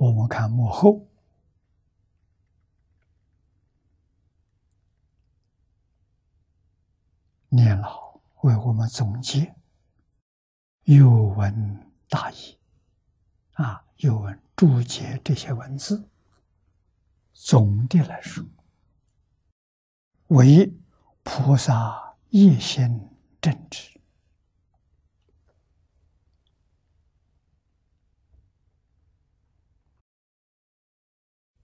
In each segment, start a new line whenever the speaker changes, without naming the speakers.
我们看幕后，念老为我们总结，有文大义，啊，有文注解这些文字。总的来说，为菩萨一心正直。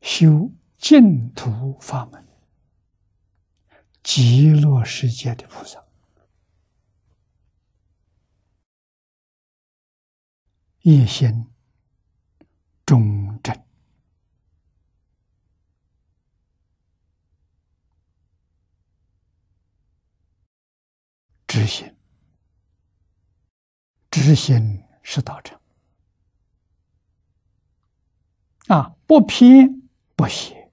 修净土法门，极乐世界的菩萨，一心忠正，知心，知心是道成啊，不偏。不邪，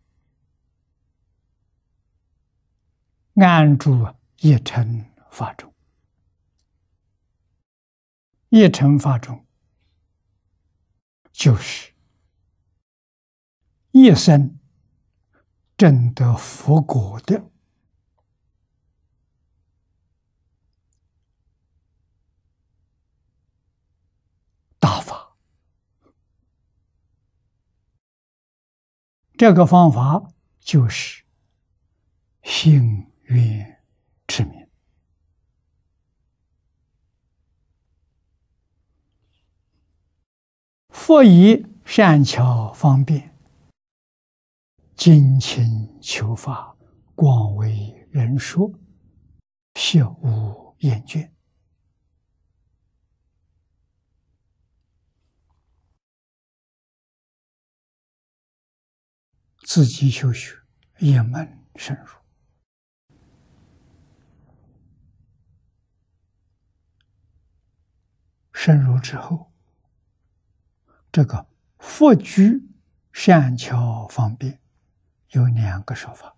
安住一乘法中，一乘法中就是一生证得佛果的大法。这个方法就是幸运之名，佛以善巧方便，精勤求法，广为人说，学无厌倦。自己修学，一门深入，深入之后，这个佛居善巧方便有两个说法，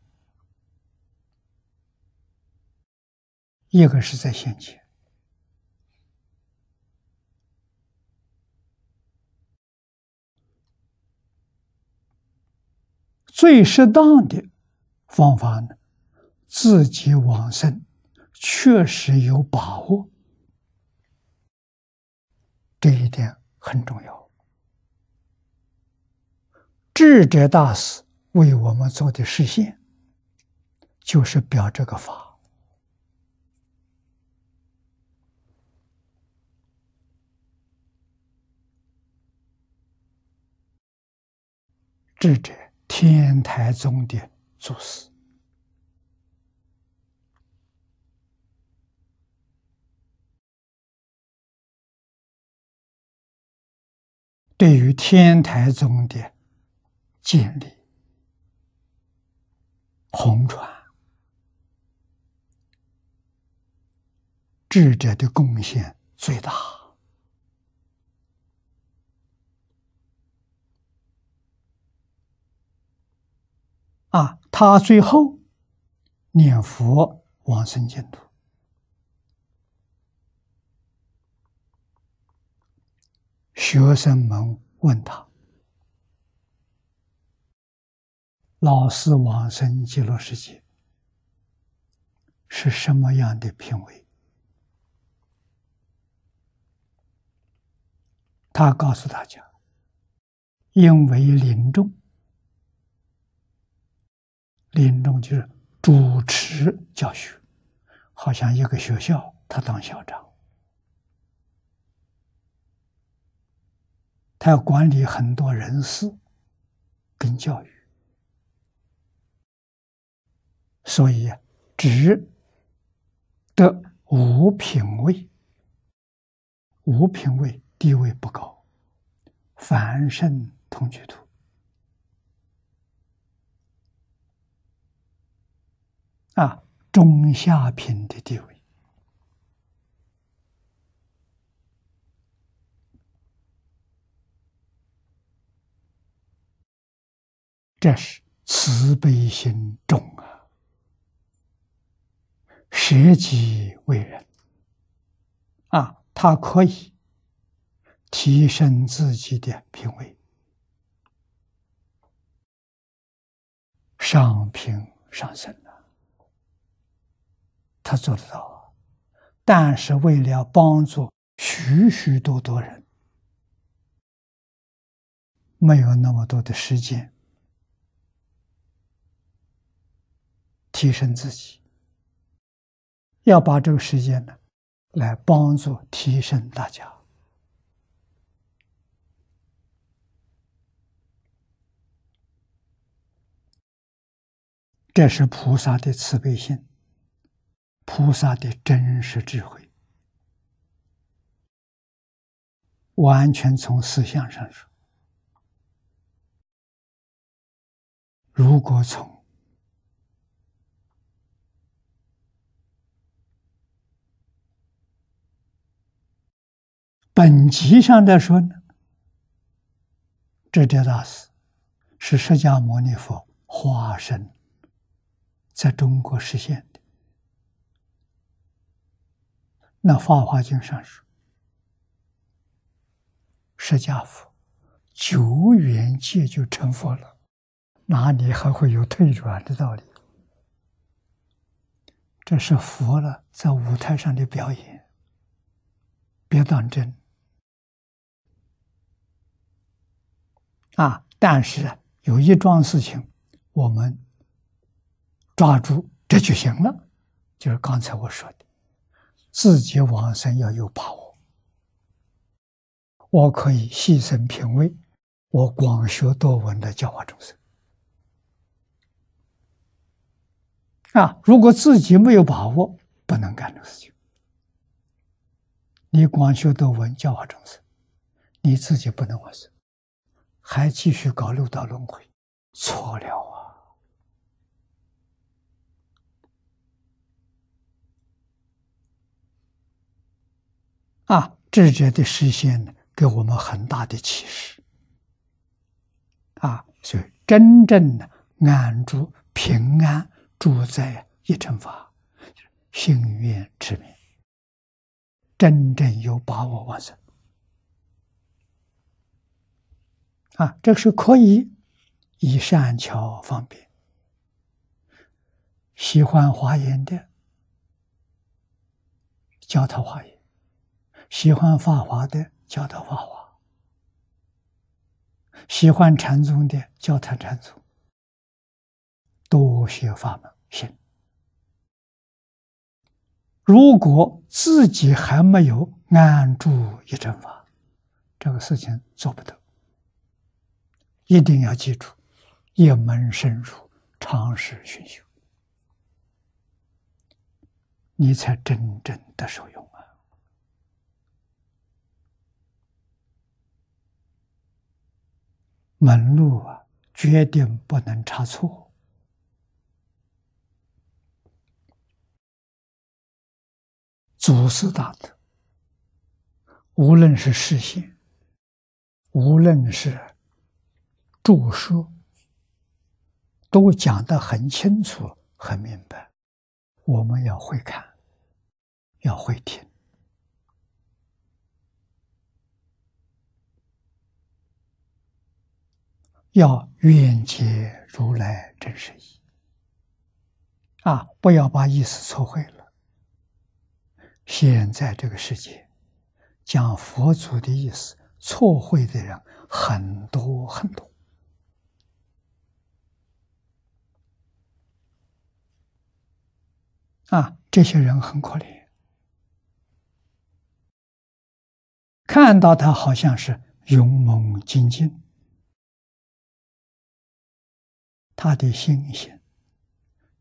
一个是在先前。最适当的方法呢，自己往生确实有把握，这一点很重要。智者大师为我们做的实现，就是表这个法。智者。天台宗的祖师，对于天台宗的建立、红传、智者的贡献最大。啊，他最后念佛往生净土，学生们问他：“老师往生极乐世界是什么样的品位？”他告诉大家：“因为临终。”临终就是主持教学，好像一个学校，他当校长，他要管理很多人事跟教育，所以只得五品位，五品位地位不高，凡圣同居土。啊，中下品的地位，这是慈悲心重啊，舍己为人。啊，他可以提升自己的品位，上品上生，他做得到，但是为了帮助许许多多人，没有那么多的时间提升自己，要把这个时间呢，来帮助提升大家。这是菩萨的慈悲心，菩萨的真实智慧，完全从思想上说。如果从本级上来说呢，这点大事是释迦牟尼佛化身。在中国实现的，那《法华经》上说，释迦佛九缘界就成佛了，哪里还会有退转的道理？这是佛了在舞台上的表演，别当真啊！但是有一桩事情，我们。抓住这就行了，就是刚才我说的，自己往生要有把握。我可以牺牲品味，我广学多闻的教化众生。啊，如果自己没有把握，不能干这个事情。你广学多闻教化众生，你自己不能往生，还继续搞六道轮回，错了啊！啊，智者的实现呢，给我们很大的启示。啊，所以真正的安住平安住在一乘法，心愿持名，真正有把握完成。啊，这是可以以善巧方便，喜欢华严的，教他华严。喜欢法华的教他法华，喜欢禅宗的教他禅宗，多学法门行。如果自己还没有安住一正法，这个事情做不得。一定要记住，一门深入，长时熏修，你才真正的受用。门路啊，决定不能差错。祖师大德，无论是示现，无论是著书，都讲得很清楚、很明白。我们要会看，要会听。要愿解如来真实意啊！不要把意思错会了。现在这个世界讲佛祖的意思错会的人很多很多啊！这些人很可怜，看到他好像是勇猛精进。他的心性，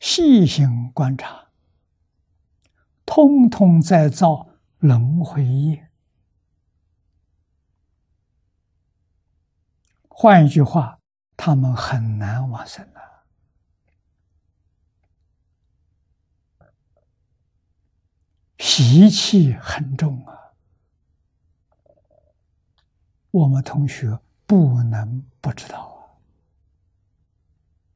细心观察，通通在造轮回业。换一句话，他们很难往生了，习气很重啊。我们同学不能不知道。